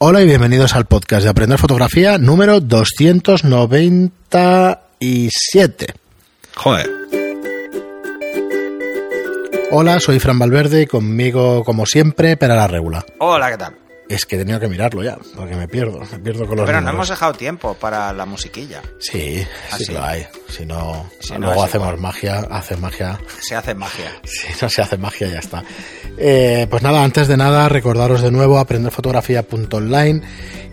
Hola y bienvenidos al podcast de Aprender Fotografía número 297. Joder. Hola, soy Fran Valverde y conmigo, como siempre, Pera la Regula. Hola, ¿qué tal? Es que he tenido que mirarlo ya, porque me pierdo, me pierdo con los Pero no hemos dejado tiempo para la musiquilla. Sí, ¿Ah, sí, que lo hay. Si no, Si no, luego hacemos igual. magia, hace magia. Se hace magia. Si no se hace magia, ya está. Eh, pues nada, antes de nada, recordaros de nuevo aprenderfotografía.online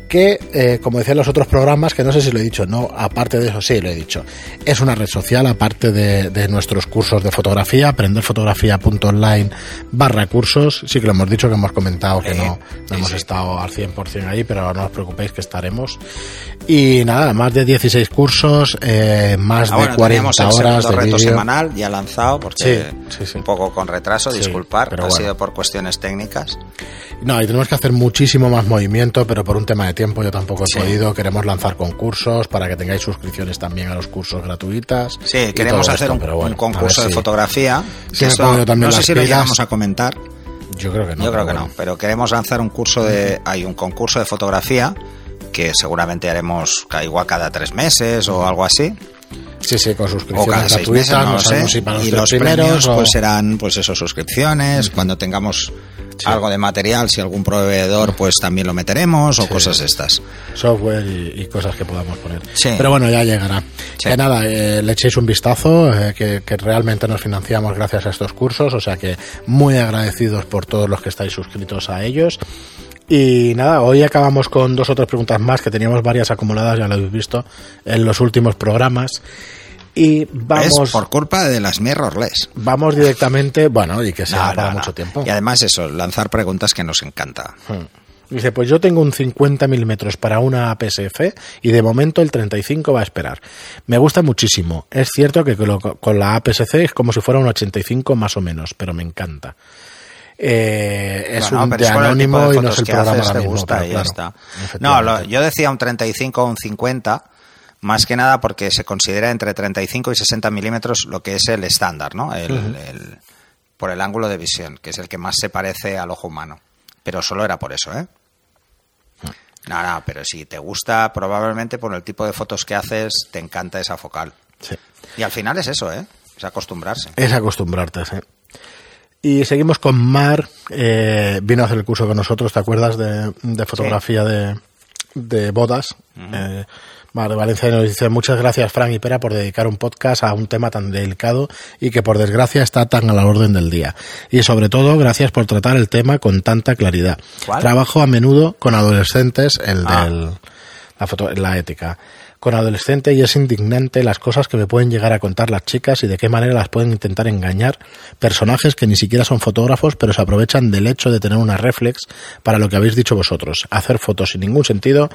que, eh, como decían los otros programas, que no sé si lo he dicho, no, aparte de eso, sí, lo he dicho, es una red social, aparte de, de nuestros cursos de fotografía, aprenderfotografía.online barra cursos, sí que lo hemos dicho, que hemos comentado que no, hemos estado al 100% ahí, pero no os preocupéis que estaremos. Y nada, más de 16 cursos, eh, más Ah, de bueno, 40 teníamos el horas segundo de reto vídeo. semanal ya lanzado porque Sí, sí, sí. un poco con retraso, disculpar, pero ha bueno. sido por cuestiones técnicas. No, y tenemos que hacer muchísimo más movimiento, pero por un tema de tiempo yo tampoco he Sí. podido. Queremos lanzar concursos para que tengáis suscripciones también a los cursos gratuitas. Sí, queremos hacer esto, un, pero bueno, un a concurso de si- fotografía. si yo también no sé si lo pilas. llegamos a comentar. Yo creo que no. Yo creo que bueno. no, pero queremos lanzar un curso de. Hay un concurso de fotografía que seguramente haremos igual cada tres meses o algo así. Sí, sí, con suscripciones gratuitas. no no lo sé. sabemos si para los y los primeros o- pues serán pues eso suscripciones cuando tengamos algo de material si algún proveedor pues también lo meteremos o Sí. cosas estas software y, y cosas que podamos poner. Sí. Pero bueno, ya llegará. Que nada, eh, le echéis un vistazo, eh, que, que realmente nos financiamos gracias a estos cursos, o sea que muy agradecidos por todos los que estáis suscritos a ellos. Y nada, hoy acabamos con dos o tres preguntas más, que teníamos varias acumuladas, ya lo habéis visto, en los últimos programas. Y vamos, es por culpa de las mirrorless vamos directamente, bueno, y que sea No, para no, no. mucho tiempo. y además eso lanzar preguntas que nos encanta Hmm. Dice, pues yo tengo un 50 milímetros para una APS-C y de momento el 35 va a esperar. Me gusta muchísimo. Es cierto que con, lo- con la APS-C es como si fuera un 85 más o menos, pero me encanta. Eh, es Bueno, un de anónimo de y no es el programa haces, mismo, gusta pero claro, está. No, lo- yo decía un 35 o un 50, más que nada porque se considera entre 35 y 60 milímetros lo que es el estándar, ¿no? El, el- por el ángulo de visión, que es el que más se parece al ojo humano. Pero solo era por eso, ¿eh? No, no, pero si te gusta, probablemente por el tipo de fotos que haces, te encanta esa focal. Sí. Y al final es eso, ¿eh? Es acostumbrarse. Es acostumbrarte, sí. Y seguimos con Mar. eh, vino a hacer el curso con nosotros, ¿te acuerdas de, de fotografía de, de bodas? Eh, Mar de Valencia nos dice muchas gracias Fran y Pera por dedicar un podcast a un tema tan delicado y que por desgracia está tan a la orden del día. Y sobre todo gracias por tratar el tema con tanta claridad. ¿Cuál? Trabajo a menudo con adolescentes, el Ah. del la, foto, la ética. Con adolescente y es indignante las cosas que me pueden llegar a contar las chicas y de qué manera las pueden intentar engañar personajes que ni siquiera son fotógrafos pero se aprovechan del hecho de tener una reflex para lo que habéis dicho vosotros, hacer fotos sin ningún sentido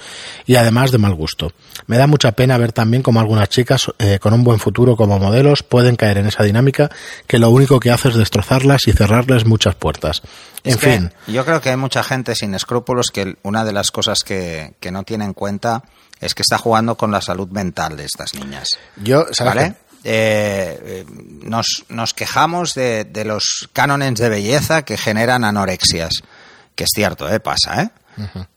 y además de mal gusto. Me da mucha pena ver también cómo algunas chicas eh, con un buen futuro como modelos pueden caer en esa dinámica que lo único que hace es destrozarlas y cerrarles muchas puertas. En Es fin, Yo creo que hay mucha gente sin escrúpulos que una de las cosas que, que no tiene en cuenta es que está jugando con la salud mental de estas niñas. yo, ¿sabes ¿Vale? Eh, eh, nos, nos quejamos de, de los cánones de belleza que generan anorexias. Que es cierto, ¿eh? pasa, ¿eh?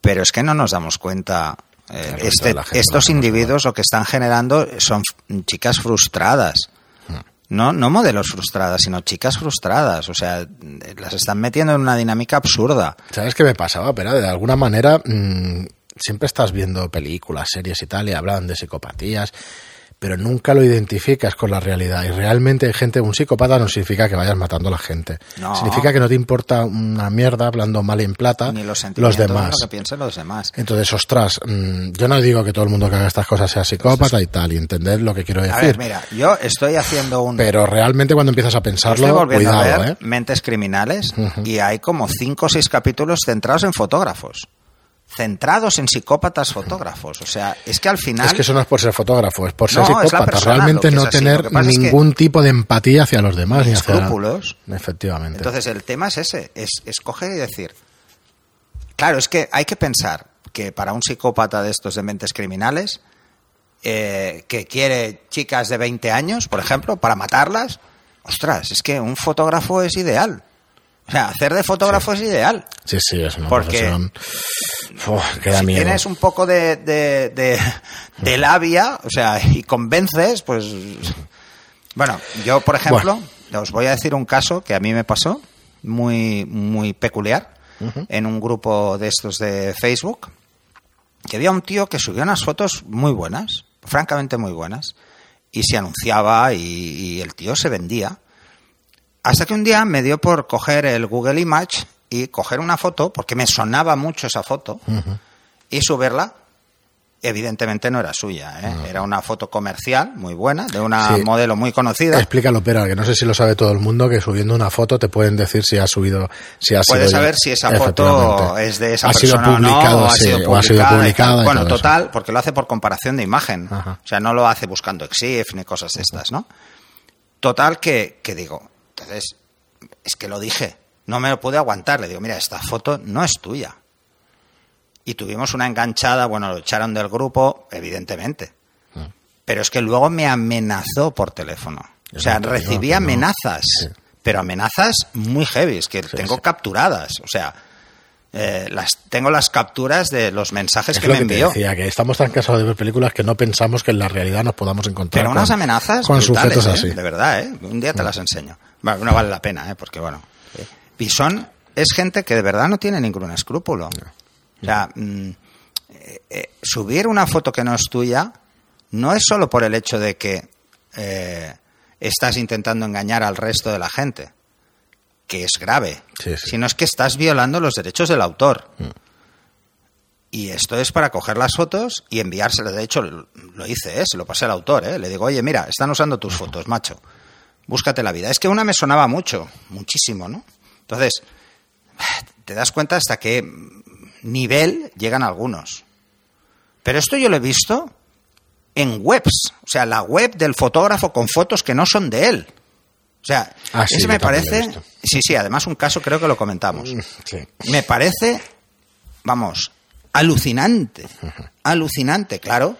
Pero es que no nos damos cuenta. eh, este- estos individuos lo que están generando son chicas frustradas. No, no modelos frustradas, sino chicas frustradas. O sea, las están metiendo en una dinámica absurda. ¿Sabes qué me pasaba? Pero de alguna manera mm, siempre estás viendo películas, series y tal, y hablan de psicopatías, pero nunca lo identificas con la realidad. Y realmente hay gente, un psicópata no significa que vayas matando a la gente. No. Significa que no te importa una mierda hablando mal y en plata Ni los los demás. lo que piensen los demás. Entonces, ostras, mm, yo no digo que todo el mundo que haga estas cosas sea psicópata y tal, y entender lo que quiero A decir. ver, mira, yo estoy haciendo un... pero realmente cuando empiezas a pensarlo, cuidado, a ver ¿eh? Mentes Criminales y hay como cinco o seis capítulos centrados en fotógrafos. Centrados en psicópatas fotógrafos. O sea, es que al final... Es que eso no es por ser fotógrafo, es por ser No, psicópata. Realmente no tener es que- ningún tipo de empatía hacia los demás. Ni hacia... escrúpulos. Efectivamente. Entonces el tema es ese, es escoger y decir. Claro, es que hay que pensar que para un psicópata de estos de mentes criminales, eh, que quiere chicas de 20 años, por ejemplo, para matarlas, ostras, es que un fotógrafo es ideal. O sea, hacer de fotógrafo es ideal. Sí, sí, es una Porque- profesión uf, si miedo. tienes un poco de, de, de- de labia, o sea, y convences, pues... Bueno, yo, por ejemplo, os voy a decir un caso que a mí me pasó, muy, muy peculiar, en un grupo de estos de Facebook, que había un tío que subía unas fotos muy buenas, francamente muy buenas, y se anunciaba y, y el tío se vendía. Hasta que un día me dio por coger el Google Image y coger una foto, porque me sonaba mucho esa foto, y subirla. Evidentemente no era suya, ¿eh? era una foto comercial muy buena, de una Sí. modelo muy conocida. Explícalo, pero que no sé si lo sabe todo el mundo, que subiendo una foto te pueden decir si ha subido, si ha Puedes sido- saber si esa foto es de esa ha sido persona publicado, o no, o ha sido o publicada. ha sido publicada Bueno, eso. total, porque lo hace por comparación de imagen. O sea, no lo hace buscando EXIF ni cosas de estas, ¿no? Total que, que digo, entonces, es que lo dije, no me lo pude aguantar. Le digo, mira, esta foto no es tuya. Y tuvimos una enganchada, bueno, lo echaron del grupo, evidentemente. Mm. Pero es que luego me amenazó por teléfono. O sea, recibí no. amenazas, Sí. pero amenazas muy heavy, que tengo sí. capturadas. O sea, eh, las, tengo las capturas de los mensajes Es que lo me que te envió. decía, que estamos tan cansados de ver películas que no pensamos que en la realidad nos podamos encontrar Pero unas con, amenazas con brutales, sujetos ¿eh? así. Mm. de verdad, ¿eh? Un día te las enseño. Bueno, no vale la pena, ¿eh? Porque, bueno, y son, es gente que de verdad no tiene ningún escrúpulo. O sea, mm, subir una foto que no es tuya no es solo por el hecho de que estás intentando engañar al resto de la gente, que es grave, Sí, sí. sino es que estás violando los derechos del autor. Y esto es para coger las fotos y enviárselas. De hecho, lo lo hice, ¿eh? se lo pasé al autor. ¿eh? Le digo, oye, mira, están usando tus fotos, macho. Búscate la vida. Es que una me sonaba mucho, muchísimo, ¿no? Entonces, te das cuenta hasta qué nivel llegan algunos. Pero esto yo lo he visto en webs. O sea, la web del fotógrafo con fotos que no son de él. O sea, Ah, sí, ese me parece... Sí, sí, además un caso creo que lo comentamos Sí. me parece, vamos, alucinante. Alucinante, claro.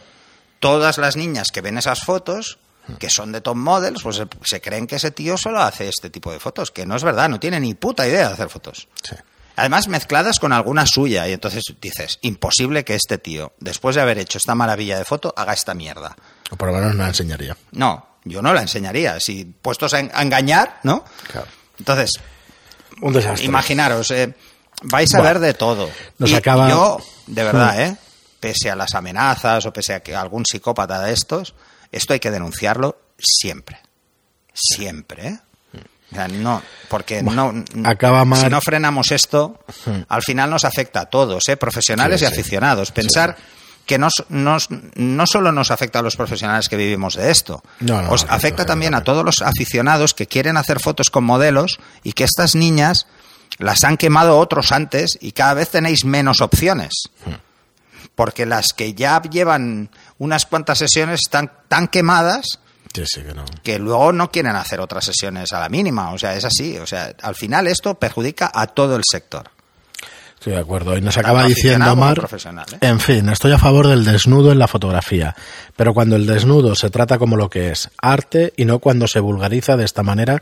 Todas las niñas que ven esas fotos, que son de top models, pues se, se creen que ese tío solo hace este tipo de fotos, que no es verdad, no tiene ni puta idea de hacer fotos. Sí. Además, mezcladas con alguna suya, y entonces dices, imposible que este tío, después de haber hecho esta maravilla de foto, haga esta mierda. O por lo menos no la enseñaría. No, yo no la enseñaría. Si puestos a, en- a engañar, ¿no? Claro. Entonces, Un desastre. Imaginaros, eh, vais a ver de todo. Nos Y acaba- Yo, de verdad, Hmm. ¿eh? pese a las amenazas o pese a que algún psicópata de estos, esto hay que denunciarlo siempre. Siempre, ¿eh? O sea, no, porque no, acaba mal- si no frenamos esto, al final nos afecta a todos, ¿eh? profesionales Sí, y sí. aficionados. Pensar que nos, nos- no solo nos afecta a los profesionales que vivimos de esto, No, no, os afecta, también a todos los aficionados que quieren hacer fotos con modelos y que estas niñas las han quemado otros antes y cada vez tenéis menos opciones. Porque las que ya llevan unas cuantas sesiones están tan quemadas Sí, sí, que no. que luego no quieren hacer otras sesiones a la mínima. O sea, es así. O sea, al final esto perjudica a todo el sector. Estoy de acuerdo. Y nos acaba diciendo como Mar, profesional, ¿eh? en fin, estoy a favor del desnudo en la fotografía, pero cuando el desnudo se trata como lo que es, arte, y no cuando se vulgariza de esta manera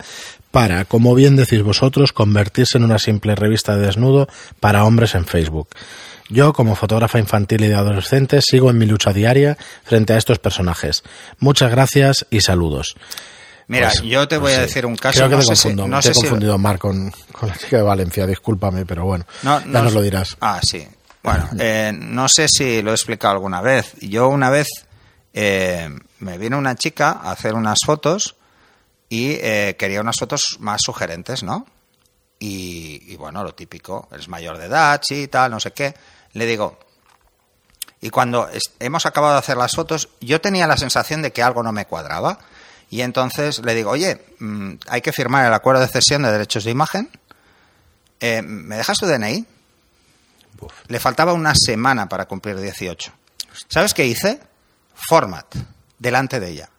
para, como bien decís vosotros, convertirse en una simple revista de desnudo para hombres en Facebook. Yo, como fotógrafa infantil y de adolescentes, sigo en mi lucha diaria frente a estos personajes. Muchas gracias y saludos. Mira, Pues- yo te voy pues a sí. decir un caso. Creo que no te sé si- confundo, no te he si- confundido, Mar, con, con la chica de Valencia, discúlpame, pero bueno, No, ya no- nos lo dirás. Ah, sí. Bueno, eh, no sé si lo he explicado alguna vez. Yo una vez eh, me vino una chica a hacer unas fotos y eh, quería unas fotos más sugerentes, ¿no? Y, y bueno, lo típico, es mayor de edad, sí, tal, no sé qué. Le digo, y cuando hemos acabado de hacer las fotos, yo tenía la sensación de que algo no me cuadraba. Y entonces le digo, oye, mm, hay que firmar el acuerdo de cesión de derechos de imagen. Eh, ¿Me dejas tu DNI? Uf. Le faltaba una semana para cumplir 18. ¿Sabes qué hice? Format, delante de ella.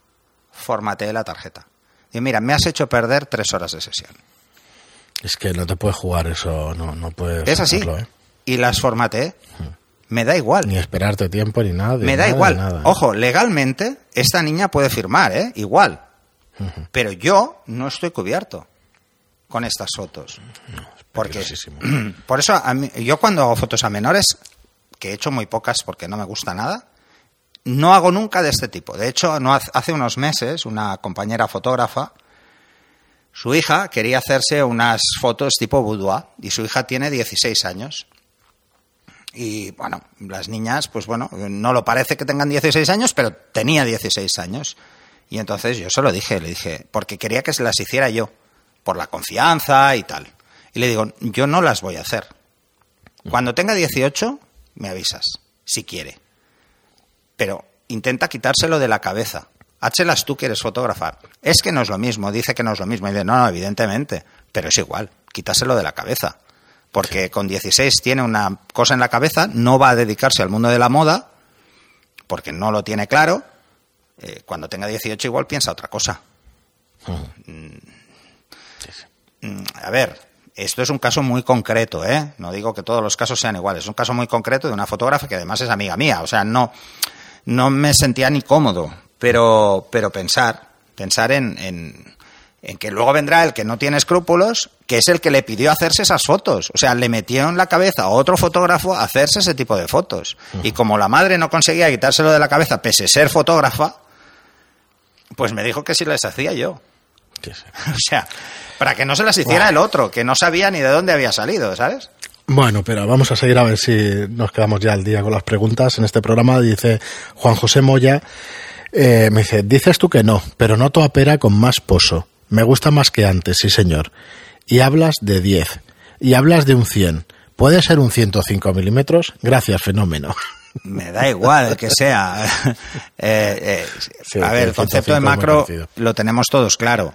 Formateé la tarjeta. Y mira, me has hecho perder tres horas de sesión. Es que no te puedes jugar eso, no, no puedes Es así. ¿eh? Y las formateé. Me da igual. Ni esperarte tiempo ni nada. Me da nada, igual. nada. Ojo, legalmente esta niña puede firmar, ¿eh? Igual. Pero yo no estoy cubierto. con estas fotos. porque peligrosísimo. por eso a mí- yo cuando hago fotos a menores, que he hecho muy pocas porque no me gusta nada, no hago nunca de este tipo. De hecho, no hace- hace unos meses una compañera fotógrafa, su hija quería hacerse unas fotos tipo boudoir y su hija tiene 16 años. Y bueno, las niñas, pues bueno, no lo parece que tengan 16 años, pero tenía 16 años. Y entonces yo se lo dije, le dije, porque quería que se las hiciera yo, por la confianza y tal. Y le digo, yo no las voy a hacer. Cuando tenga 18, me avisas, si quiere. Pero intenta quitárselo de la cabeza. Háchelas tú que eres fotógrafa. Es que no es lo mismo, dice que no es lo mismo. Y dice, no, no, evidentemente, pero es igual, quítaselo de la cabeza. Porque con 16 tiene una cosa en la cabeza, no va a dedicarse al mundo de la moda, porque no lo tiene claro. Eh, cuando tenga 18 igual piensa otra cosa. Mm, A ver, esto es un caso muy concreto, ¿eh? No digo que todos los casos sean iguales. Es un caso muy concreto de una fotógrafa que además es amiga mía. O sea, no, no me sentía ni cómodo. Pero, pero pensar, pensar en, en, en que luego vendrá el que no tiene escrúpulos, que es el que le pidió hacerse esas fotos. O sea, le metió en la cabeza a otro fotógrafo a hacerse ese tipo de fotos. Y como la madre no conseguía quitárselo de la cabeza, pese a ser fotógrafa, pues me dijo que si les hacía yo. Sí, sí. O sea, para que no se las hiciera el otro, que no sabía ni de dónde había salido, ¿sabes? Bueno, pero vamos a seguir a ver si nos quedamos ya al día con las preguntas. En este programa dice Juan José Moya, eh, me dice, dices tú que no, pero noto a pera con más pozo. Me gusta más que antes, sí señor. Y hablas de 10. Y hablas de un 100. ¿Puede ser un 105 milímetros? Gracias, fenómeno. Me da igual el que sea. Eh, eh, Sí, a ver, el concepto de 105 es muy macro lo tenemos todos claro.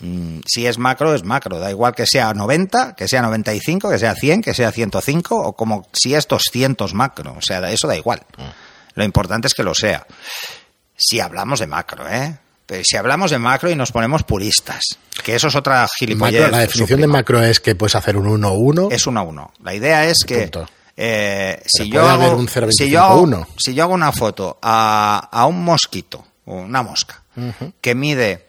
Mm, Si es macro, es macro. Da igual que sea 90, que sea 95, que sea 100, que sea 105, o como si es 200 macro. O sea, eso da igual. Lo importante es que lo sea. Si hablamos de macro, ¿eh? Pero si hablamos de macro y nos ponemos puristas, que eso es otra gilipollez. Macro, la definición de suprema. macro es que puedes hacer un 1-1. es uno a uno. La idea es que eh, si, yo hago, un 0,25 si, yo hago, si yo hago una foto a, a un mosquito, o una mosca, que mide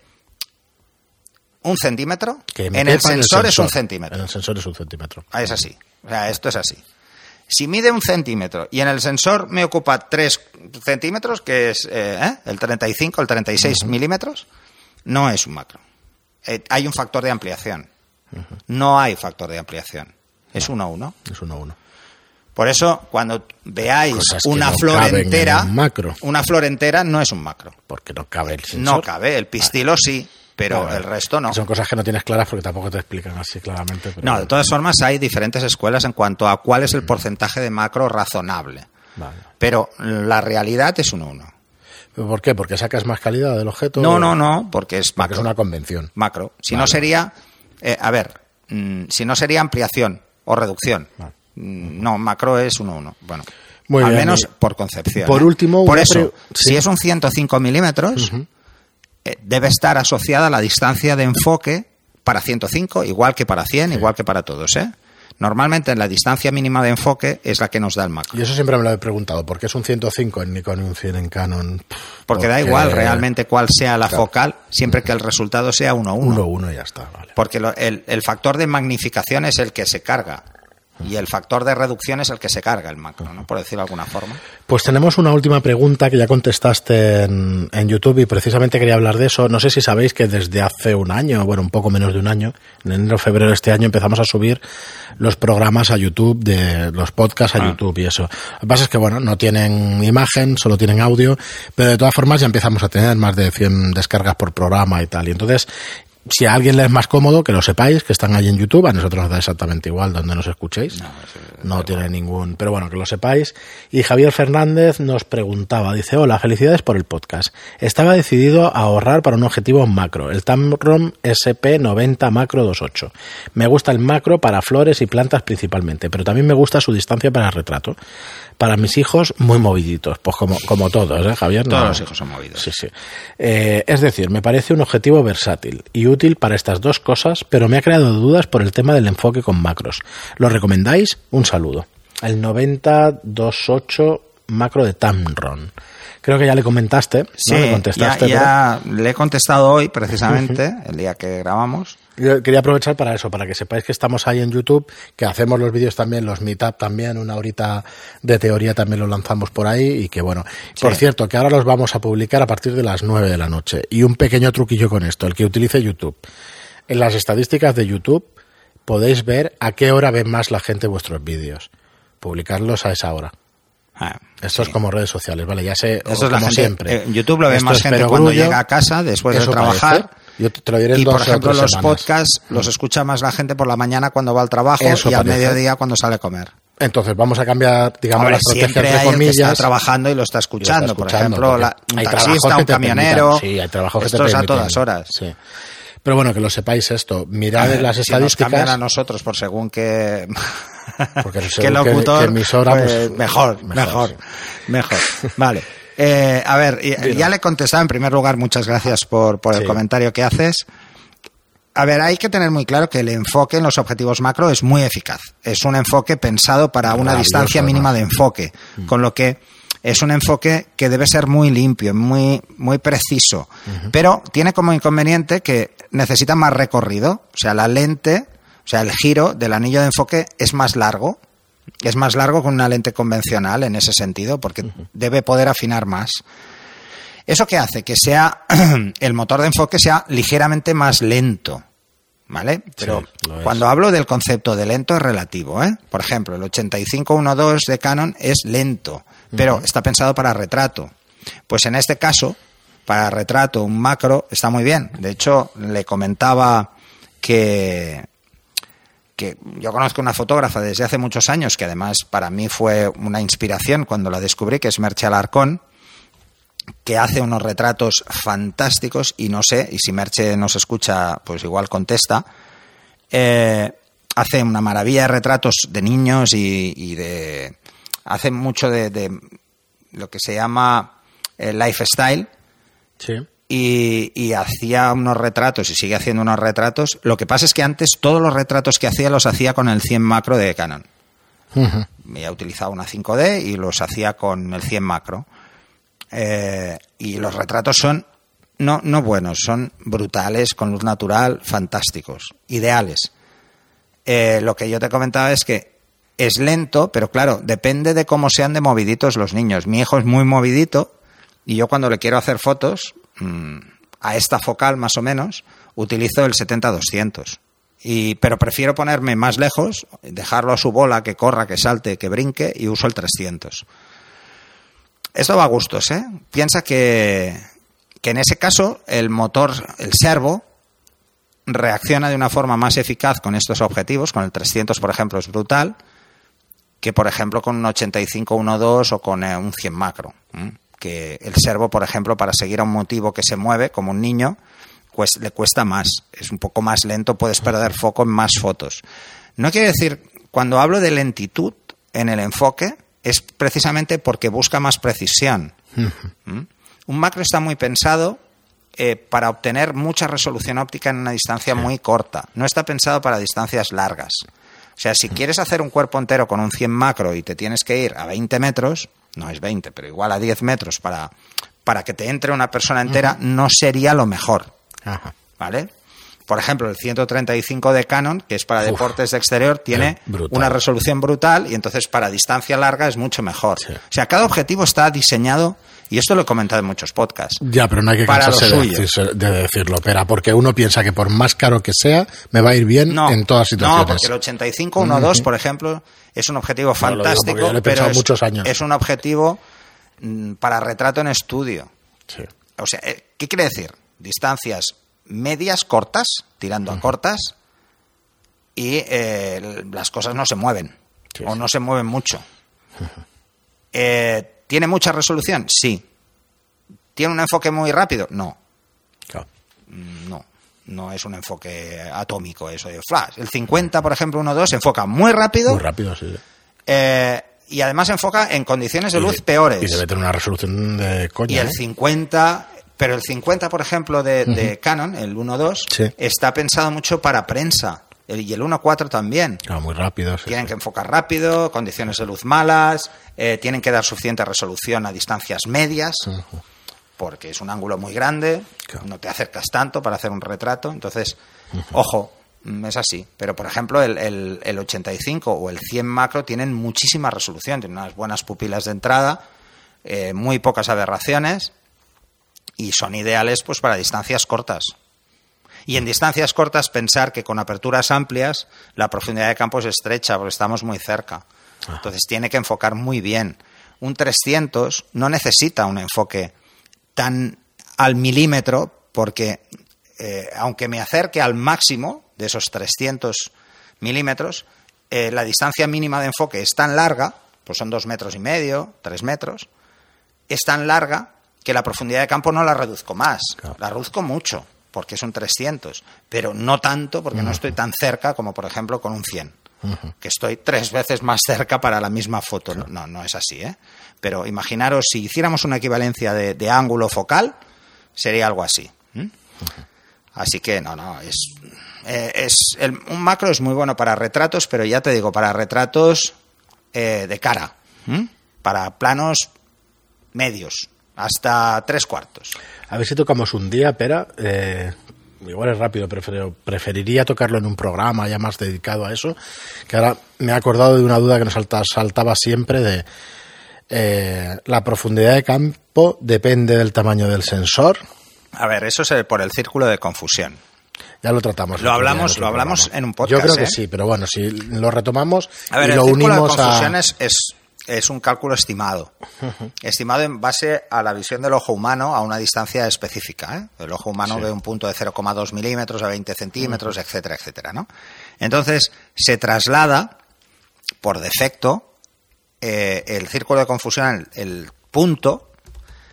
un centímetro, que me en el sensor, es un En centímetro. el sensor es un centímetro. Ah, Es así. O sea, esto es así. Si mide un centímetro y en el sensor me ocupa 3 centímetros, que es eh, ¿eh? el 35, el 36 milímetros, no es un macro. Eh, hay un factor de ampliación. No hay factor de ampliación. Es uno a uno. Es 1-1. Por eso, cuando veáis Cosas una no flor en entera, un macro. una flor entera no es un macro. Porque no cabe el sensor. No cabe. El pistilo sí, pero Claro. el resto no. Son cosas que no tienes claras porque tampoco te explican así claramente. pero No, de todas formas hay diferentes escuelas en cuanto a cuál es el porcentaje de macro razonable. Vale. Pero la realidad es un 1. ¿Pero ¿Por qué? ¿Porque sacas más calidad del objeto? No, no, no, porque es Porque macro. es una convención. Macro. Si Vale. no sería, eh, a ver, mm, si no sería ampliación o reducción. Vale. Mm, No, macro es 1-1. Bueno, Muy al bien, menos y por concepción. por ¿eh? último, por una eso, pre- si es un 105 milímetros, eh, debe estar asociada a la distancia de enfoque para 105, igual que para 100, igual que para todos. ¿eh? Normalmente la distancia mínima de enfoque es la que nos da el macro. Y eso siempre me lo he preguntado. ¿Por qué es un 105 en Nikon y un 100 en Canon? Porque da igual realmente cuál sea la focal, siempre que el resultado sea 1-1. 1-1 y ya está. Vale. Porque lo- el, el factor de magnificación es el que se carga. Y el factor de reducción es el que se carga el macro, ¿no? Por decirlo de alguna forma. Pues tenemos una última pregunta que ya contestaste en, en YouTube y precisamente quería hablar de eso. No sé si sabéis que desde hace un año, bueno, un poco menos de un año, en enero febrero de este año empezamos a subir los programas a YouTube, de los podcasts a Ah. YouTube y eso. Lo que pasa es que, bueno, no tienen imagen, solo tienen audio, pero de todas formas ya empezamos a tener más de 100 descargas por programa y tal. Y entonces, si a alguien le es más cómodo, que lo sepáis, que están ahí en YouTube, a nosotros nos da exactamente igual donde nos escuchéis. No, tiene ningún, pero bueno, que lo sepáis. Y Javier Fernández nos preguntaba, dice, hola, felicidades por el podcast. Estaba decidido a ahorrar para un objetivo macro, el Tamron SP90 Macro 28. Me gusta el macro para flores y plantas principalmente, pero también me gusta su distancia para retrato. Para mis hijos, muy moviditos, pues como, como todos, ¿eh, Javier? Todos No- los hijos son movidos. Sí, sí. Eh, es decir, me parece un objetivo versátil y útil para estas dos cosas, pero me ha creado dudas por el tema del enfoque con macros. ¿Lo recomendáis? Un saludo. El 9028 macro de Tamron. Creo que ya le comentaste, ¿no? Sí, le contestaste. ya, ya le he contestado hoy, precisamente, el día que grabamos. Yo quería aprovechar para eso, para que sepáis que estamos ahí en YouTube, que hacemos los vídeos también, los meetup también, una horita de teoría también lo lanzamos por ahí y que bueno. Por cierto, que ahora los vamos a publicar a partir de las 9 de la noche. Y un pequeño truquillo con esto, el que utilice YouTube. En las estadísticas de YouTube podéis ver a qué hora ven más la gente vuestros vídeos. Publicarlos a esa hora. Ah, Esto sí. es como redes sociales, ¿vale? Ya sé, Eso es la como gente- siempre. eh, YouTube lo ve Esto más gente cuando llega a casa después de trabajar. parece. Yo te lo diré Y dos por ejemplo, los semanas. podcasts los escucha más la gente por la mañana cuando va al trabajo Eso y al parece. mediodía cuando sale a comer. Entonces vamos a cambiar, digamos, Ahora, la estrategia siempre entre hay el que comillas. está trabajando y lo está escuchando. Lo está por escuchando, ejemplo, porque la- un taxista, un que camionero. sí, hay trabajos que te Esto es a todas horas. Sí. Pero bueno, que lo sepáis esto. Mirad en las Si nos cambian a estadísticas. nosotros por según qué, Porque según qué- locutor, qué emisora, pues, pues, mejor, mejor, mejor, sí. mejor. Vale. Eh, a ver, ya le he contestado en primer lugar, muchas gracias por, por el Sí. comentario que haces. A ver, hay que tener muy claro que el enfoque en los objetivos macro es muy eficaz. Es un enfoque pensado para una distancia mínima de enfoque, con lo que es un enfoque que debe ser muy limpio, muy, muy preciso, pero tiene como inconveniente que necesita más recorrido, o sea, la lente, o sea, el giro del anillo de enfoque es más largo, es más largo que una lente convencional en ese sentido, porque debe poder afinar más. ¿Eso qué hace? Que sea el motor de enfoque sea ligeramente más lento. ¿Vale? Pero cuando hablo del concepto de lento es relativo, ¿eh? Por ejemplo, el 8512 de Canon es lento, pero está pensado para retrato. Pues en este caso, para retrato, un macro está muy bien. De hecho, le comentaba que, que yo conozco una fotógrafa desde hace muchos años, que además para mí fue una inspiración cuando la descubrí, que es Merche Alarcón, que hace unos retratos fantásticos y no sé, y si Merche nos escucha, pues igual contesta, eh, hace una maravilla de retratos de niños y, de... hace mucho de, de lo que se llama eh, lifestyle Sí. Y, y hacía unos retratos y sigue haciendo unos retratos. Lo que pasa es que antes todos los retratos que hacía los hacía con el 100 macro de Canon. Me utilizaba una 5D y los hacía con el 100 macro. Eh, y los retratos son no, no buenos, son brutales, con luz natural, fantásticos, ideales. Eh, lo que yo te comentaba es que es lento, pero claro, depende de cómo sean de moviditos los niños. Mi hijo es muy movidito y yo cuando le quiero hacer fotos, mm, a esta focal más o menos, utilizo el 70-200. Y, pero prefiero ponerme más lejos, dejarlo a su bola, que corra, que salte, que brinque, y uso el 300. Esto va a gustos, ¿eh? Piensa que, que en ese caso el motor, el servo, reacciona de una forma más eficaz con estos objetivos. Con el 300, por ejemplo, es brutal, que por ejemplo con un 85-1.2 o con eh, un 100 macro. Que el servo, por ejemplo, para seguir a un motivo que se mueve, como un niño, pues le cuesta más. Es un poco más lento, puedes perder foco en más fotos. No quiere decir, cuando hablo de lentitud en el enfoque, es precisamente porque busca más precisión. ¿Mm? Un macro está muy pensado eh, para obtener mucha resolución óptica en una distancia muy corta. No está pensado para distancias largas. O sea, si quieres hacer un cuerpo entero con un 100 macro y te tienes que ir a 20 metros, no es 20, pero igual a 10 metros para, para que te entre una persona entera, no sería lo mejor. Ajá. ¿Vale? Por ejemplo, el 135 de Canon, que es para Uf, deportes de exterior, tiene una resolución brutal y entonces para distancia larga es mucho mejor. Sí. O sea, cada objetivo está diseñado, y esto lo he comentado en muchos podcasts. Ya, pero no hay que cansarse de, decirlo, Pera, porque uno piensa que por más caro que sea, me va a ir bien No, en todas no, situaciones. porque el 85 1.2, por ejemplo, es un objetivo No, fantástico, he pero pensado es, muchos años. es un objetivo mm, para retrato en estudio. Sí. O sea, eh, ¿qué quiere decir? Distancias medias, cortas, tirando a cortas, y eh, las cosas no se mueven, Sí, o no se mueven mucho. Eh, ¿Tiene mucha resolución? Sí. ¿Tiene un enfoque muy rápido? No. Claro. Mm, No, no es un enfoque atómico eso de flash. El 50, por ejemplo, 1.2 enfoca muy rápido Muy rápido, sí. eh, y además enfoca en condiciones de luz Y- peores. Y debe tener una resolución de coña. Y el ¿eh? 50, pero el 50, por ejemplo, de, de Canon, el 1.2, Sí. está pensado mucho para prensa. El- y el 1.4 también. Claro, muy rápido. sí, Tienen que enfocar rápido, condiciones de luz malas, eh, tienen que dar suficiente resolución a distancias medias. Porque es un ángulo muy grande, no te acercas tanto para hacer un retrato, entonces, ojo, mm, es así. Pero, por ejemplo, el, el, 85 o el 100 macro tienen muchísima resolución, tienen unas buenas pupilas de entrada, eh, muy pocas aberraciones y son ideales pues para distancias cortas. Y en distancias cortas pensar que con aperturas amplias la profundidad de campo es estrecha porque estamos muy cerca. Ah. Entonces tiene que enfocar muy bien. Un 300 no necesita un enfoque tan al milímetro porque eh, aunque me acerque al máximo de esos 300 milímetros, eh, la distancia mínima de enfoque es tan larga, pues son dos metros y medio, tres metros, es tan larga que la profundidad de campo no la reduzco más, la reduzco mucho, porque es un 300, pero no tanto porque no estoy tan cerca como por ejemplo con un 100, que estoy tres veces más cerca para la misma foto. No, no es así, ¿eh? Pero imaginaros si hiciéramos una equivalencia de, ángulo focal, sería algo así. Así que no, no, es, eh, es un macro es muy bueno para retratos, pero ya te digo, para retratos eh, de cara, para planos medios, hasta tres cuartos. A ver si tocamos un día, Pera. Eh, igual es rápido, pero preferiría tocarlo en un programa ya más dedicado a eso. Que ahora me he acordado de una duda que nos saltaba siempre de eh, la profundidad de campo depende del tamaño del sensor. A ver, eso es por el círculo de confusión. Ya lo tratamos. Lo hablamos, lo hablamos en un podcast. Yo creo que ¿eh? sí, pero bueno, si lo retomamos a ver, y el lo círculo unimos de confusión a... es, es un cálculo estimado. Estimado en base a la visión del ojo humano a una distancia específica. ¿eh? El ojo humano ve un punto de 0,2 milímetros a 20 centímetros, etcétera, etcétera. ¿no? Entonces, se traslada, por defecto, eh, el círculo de confusión, el, punto,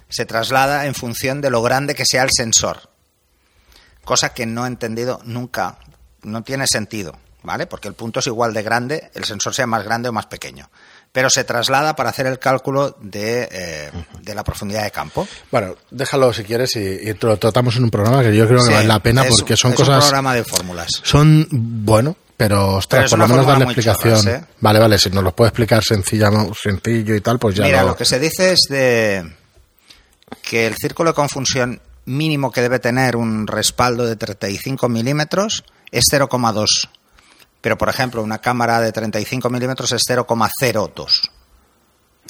se traslada en función de lo grande que sea el sensor. Cosa que no he entendido nunca, no tiene sentido, ¿vale? Porque el punto es igual de grande, el sensor sea más grande o más pequeño pero se traslada para hacer el cálculo de, eh, de la profundidad de campo. Bueno, déjalo si quieres y, lo tratamos en un programa que yo creo que vale la pena porque son cosas. un programa de fórmulas. Son, bueno, pero, ostras, por lo menos darle explicación. ¿eh? Vale, vale, si nos lo puede explicar sencilla, sencillo y tal, pues ya Mira, lo... lo que se dice es de que el círculo de confusión mínimo que debe tener un respaldo de 35 milímetros es 0,2 pero, por ejemplo, una cámara de 35 milímetros es 0,02.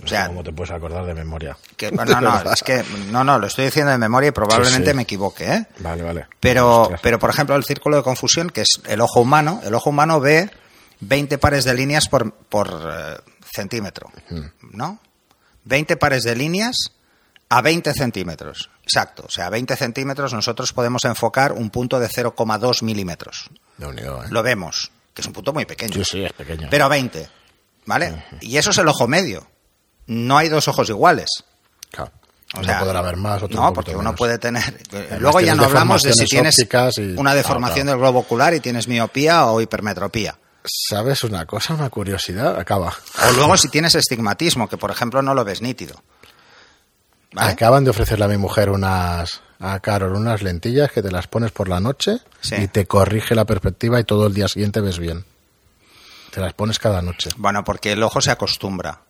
O sea, ¿Cómo te puedes acordar de memoria? no, no, es que no, no, lo estoy diciendo de memoria y probablemente me equivoque, ¿eh? Vale, vale. Pero, pero, por ejemplo, el círculo de confusión, que es el ojo humano, el ojo humano ve 20 pares de líneas por, por eh, centímetro, ¿no? 20 pares de líneas a 20 centímetros. Exacto. O sea, a 20 centímetros nosotros podemos enfocar un punto de 0,2 milímetros. Unido, ¿eh? Lo vemos que es un punto muy pequeño. Sí, sí, es pequeño. Pero 20, ¿vale? Y eso es el ojo medio. No hay dos ojos iguales. Claro. O sea, podrá haber más. Otro no, porque uno puede tener. Luego ya no hablamos de si tienes una deformación del globo ocular y tienes miopía o hipermetropía. ¿Sabes una cosa, una curiosidad? Acaba. O luego si tienes estigmatismo, que por ejemplo no lo ves nítido. Acaban de ofrecerle a mi mujer unas, a Carol, unas lentillas que te las pones por la noche y te corrige la perspectiva y todo el día siguiente ves bien. Te las pones cada noche. Bueno, porque el ojo se acostumbra.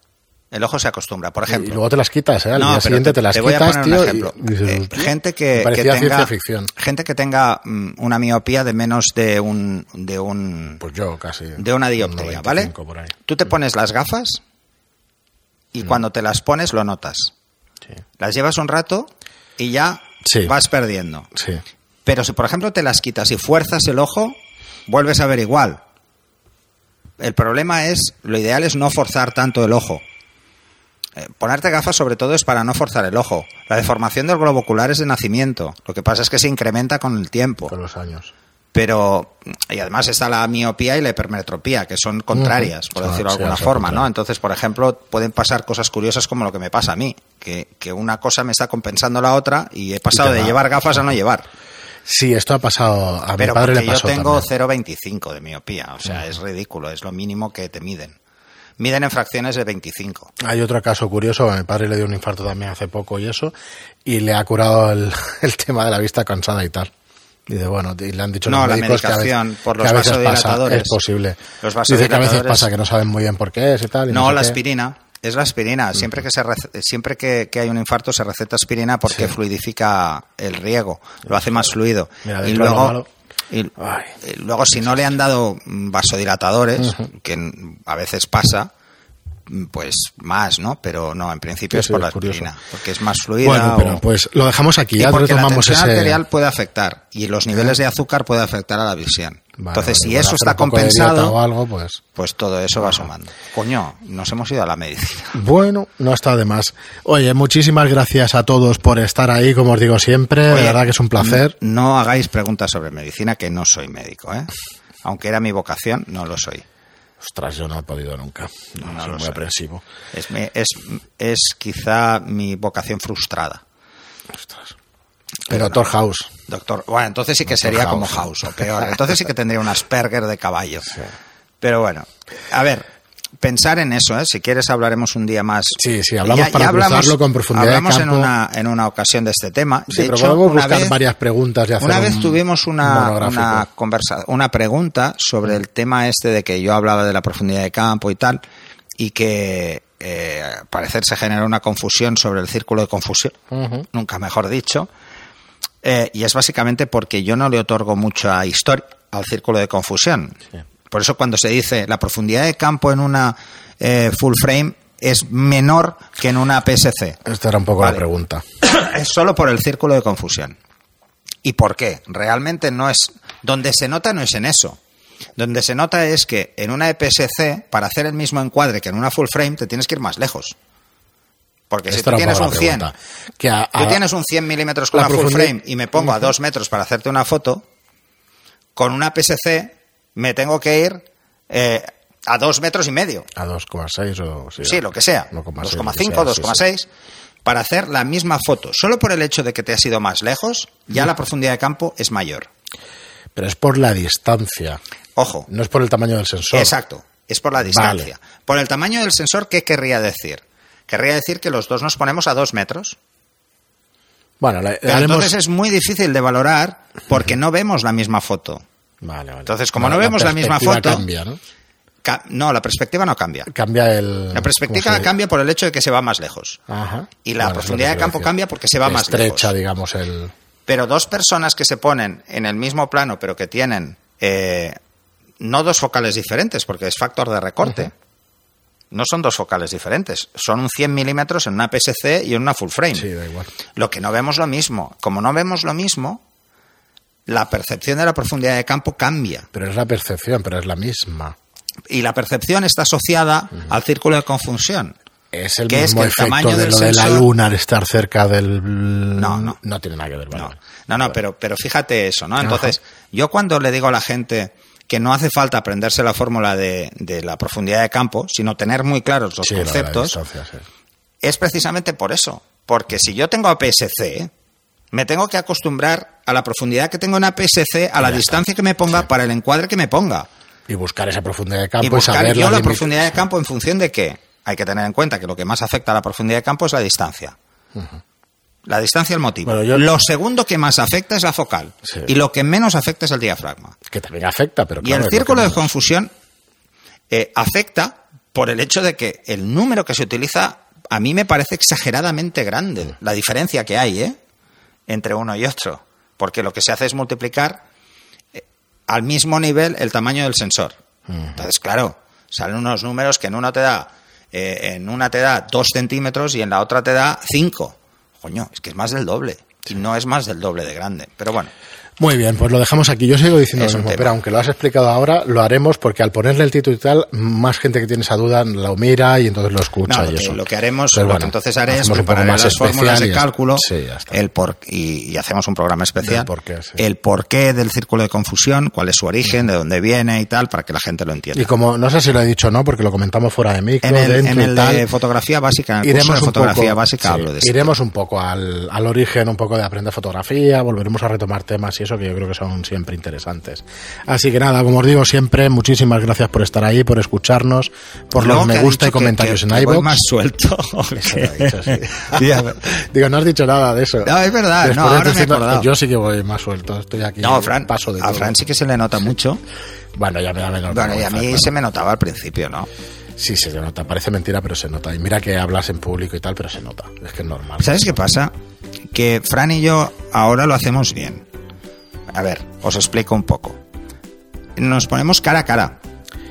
El ojo se acostumbra, por ejemplo. Y luego te las quitas, ¿eh? Al día siguiente te, las quitas, voy a poner un ejemplo. Eh, gente que, tenga, gente que tenga mm, una miopía de menos de un, de un, pues yo casi, de una dioptría, ¿vale? Tú te pones las gafas y mm. cuando te las pones lo notas. Las llevas un rato y ya vas perdiendo. Pero si, por ejemplo, te las quitas y fuerzas el ojo, vuelves a ver igual. El problema es, lo ideal es no forzar tanto el ojo. Eh, ponerte gafas sobre todo es para no forzar el ojo. La deformación del globo ocular es de nacimiento. Lo que pasa es que se incrementa con el tiempo. Con los años pero y además está la miopía y la hipermetropía que son contrarias por decirlo de alguna forma no entonces por ejemplo pueden pasar cosas curiosas como lo que me pasa a mí que, que una cosa me está compensando la otra y he pasado de llevar gafas a no llevar. Sí, esto ha pasado a Pero mi padre le pasó yo tengo 0,25 de miopía, o sea, es ridículo, es lo mínimo que te miden. Miden en fracciones de 25. Hay otro caso curioso, a mi padre le dio un infarto también hace poco y eso, y le ha curado el, el tema de la vista cansada y tal. Y de, bueno, y le han dicho no, los médicos la medicación que a por los veces pasa, es posible. Los Dice que a veces pasa que no saben muy bien por qué es y tal. no, la aspirina. Es la aspirina. Siempre que se siempre que, que hay un infarto se receta aspirina porque Sí. fluidifica el riego, lo hace más fluido. Mira, y luego, y, y luego si no le han dado mm, vasodilatadores, que n- a veces pasa, mm, pues más, ¿no? Pero no, en principio Sí, es por sí, la aspirina, porque es más fluida. Bueno, pero o- pues lo dejamos aquí, y ya porque la retomamos tensión ese... arterial puede afectar y los niveles de azúcar puede afectar a la visión. Vale, Entonces, si eso está compensado, o algo, pues... pues todo eso va sumando. Coño, nos hemos ido a la medicina. Bueno, no está de más. Oye, muchísimas gracias a todos por estar ahí, como os digo siempre. de Oye, verdad que es un placer. No hagáis preguntas sobre medicina, que no soy médico, ¿eh? Aunque era mi vocación, no lo soy. Ostras, yo no he podido nunca. No, No soy muy sé. aprensivo. Es, es, es quizá mi vocación frustrada. Ostras. Pero Doctor House. Doctor, bueno, entonces sí que Doctor sería como House. House o peor. Entonces sí que tendría un Asperger de caballo. Pero bueno, a ver, pensar en eso, ¿eh? Si quieres hablaremos un día más. Sí, sí, hablamos para cruzarlo con profundidad de Hablamos en campo. una, en una ocasión de este tema. Sí, de pero hecho, podemos buscar vez, varias preguntas y hacer una vez un tuvimos una, una conversa, una pregunta sobre el tema este de que yo hablaba de la profundidad de campo y tal, y que eh, al parecer se generó una confusión sobre el círculo de confusión, nunca mejor dicho, eh, y es básicamente porque yo no le otorgo mucha historia al círculo de confusión. Por eso cuando se dice la profundidad de campo en una eh, full frame es menor que en una PSC. Esta era un poco Vale. la pregunta. es solo por el círculo de confusión. ¿Y por qué? Realmente no es. Donde se nota no es en eso. Donde se nota es que en una EPS-C, para hacer el mismo encuadre que en una full frame, te tienes que ir más lejos. Porque si tú tienes un la 100, pregunta. Que a- tú tienes un 100 milímetros con una full frame y me pongo a dos metros para hacerte una foto, con una PSC me tengo que ir eh, a dos metros y medio. a 2,6 o... Sí, lo que sea. 2,6, 2,5, lo que sea, sí, 2,6. Para hacer la misma foto. Solo por el hecho de que te has ido más lejos, ya la profundidad de campo es mayor. Pero es por la distancia, Ojo. no es por el tamaño del sensor. Exacto. Es por la distancia. Por el tamaño del sensor, ¿qué querría decir? Querría decir que los dos nos ponemos a dos metros. Bueno, haremos- entonces es muy difícil de valorar porque no vemos la misma foto. Vale, vale. Entonces, como no vemos la misma foto- Cambia, ¿no? Ca- No, la perspectiva no cambia. Cambia el... La perspectiva ¿cómo se- cambia por el hecho de que se va más lejos. Ajá. Y la Bueno, profundidad de campo decir. cambia porque se va más estrecha, lejos. digamos, el... Pero dos personas que se ponen en el mismo plano, pero que tienen eh, no dos focales diferentes, porque es factor de recorte. No son dos focales diferentes. Son un 100 milímetros en una PSC y en una full frame. Sí, da igual. Lo que no vemos lo mismo. Como no vemos lo mismo, la percepción de la profundidad de campo cambia. Pero es la percepción, pero es la misma. Y la percepción está asociada al círculo de confusión. Es el ¿Qué es mismo que el efecto tamaño de de la luna al estar cerca del... No, no. No tiene nada que ver, vale, No, no, no, pero, pero fíjate eso, ¿no? Entonces, yo cuando le digo a la gente que no hace falta aprenderse la fórmula de, de la profundidad de campo, sino tener muy claros los Sí, conceptos, sí. es precisamente por eso. Porque si yo tengo APS-C, me tengo que acostumbrar a la profundidad que tengo en APS-C, a la distancia que me ponga para el encuadre que me ponga. Y buscar esa profundidad de campo y y, buscar saber yo la profundidad de campo en función de qué. Hay que tener en cuenta que lo que más afecta a la profundidad de campo es la distancia. La distancia el motivo. Bueno, yo- Lo segundo que más afecta es la focal. Sí. Y lo que menos afecta es el diafragma. Que también afecta, pero y el círculo de confusión eh, afecta por el hecho de que el número que se utiliza a mí me parece exageradamente grande. La diferencia que hay ¿eh? Entre uno y otro. Porque lo que se hace es multiplicar eh, al mismo nivel el tamaño del sensor. Entonces, claro, salen unos números que en uno te da, eh, en una te da dos centímetros y en la otra te da cinco. Coño, es que es más del doble. Y no es más del doble de grande. Pero bueno, Muy bien, pues lo dejamos aquí. Yo sigo diciendo Es lo mismo, pero aunque lo has explicado ahora, lo haremos porque al ponerle el título y tal, más gente que tiene esa duda lo mira y entonces lo escucha No, y lo, que, eso. lo que haremos, Pero lo bueno, que entonces haré es preparar más las fórmulas de cálculo Sí, el por, y, y hacemos un programa especial. Del porqué, sí. El porqué del círculo de confusión, cuál es su origen, de dónde viene y tal, para que la gente lo entienda. Y como, no sé si lo he dicho o no, porque lo comentamos fuera de micro, En el, dentro en el y tal. de fotografía básica, en el curso Iremos de un fotografía poco, básica sí, hablo de iremos un poco al, al origen, un poco de aprender fotografía, volveremos a retomar temas y eso que yo creo que son siempre interesantes. Así que nada, como os digo siempre, muchísimas gracias por estar ahí, por escucharnos, por los me gusta y que- comentarios que- en que voy iVoox. más suelto. Eso lo he dicho, sí. Tía, Digo, no has dicho nada de eso. No, es verdad, no, Después de ahora me he diciendo- acordado. Yo sí que voy más suelto, estoy aquí. no, Fran, paso de a todo. Fran sí que se le nota mucho. Bueno, ya me da menos Bueno, y a mí se me notaba al principio, ¿no? Sí, se nota. Parece mentira, pero se nota. Y mira que hablas en público y tal, pero se nota. Es que es normal. ¿Sabes qué pasa? Que Fran y yo ahora lo hacemos bien. A ver, os explico un poco. Nos ponemos cara a cara.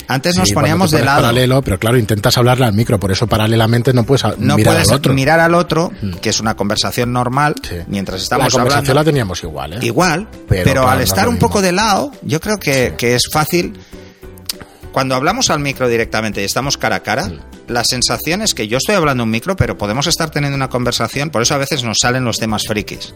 Antes nos Sí, poníamos de lado. Paralelo, pero claro, intentas hablarle al micro, por eso paralelamente no puedes No mirar puedes al otro. Mm. mirar al otro, que es una conversación normal, Sí. mientras la estamos conversación hablando. la teníamos igual, ¿eh? Igual, Pero al estar un poco de lado, yo creo que, que es fácil. Cuando hablamos al micro directamente y estamos cara a cara, Mm. la sensación es que yo estoy hablando un micro, pero podemos estar teniendo una conversación, por eso a veces nos salen los temas frikis.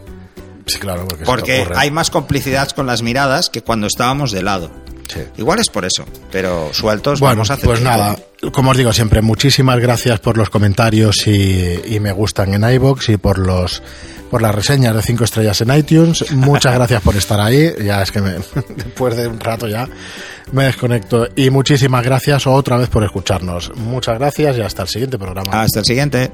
Sí, claro, porque, hay más complicidad con las miradas que cuando estábamos de lado. Sí. Igual es por eso, pero sueltos Bueno, vamos a hacer pues tiempo. nada, como os digo siempre, muchísimas gracias por los comentarios y, y me gustan en iBox y por los por las reseñas de 5 estrellas en iTunes. Muchas gracias por estar ahí. Ya es que me- después de un rato ya me desconecto. Y muchísimas gracias otra vez por escucharnos. Muchas gracias y hasta el siguiente programa. Hasta el siguiente.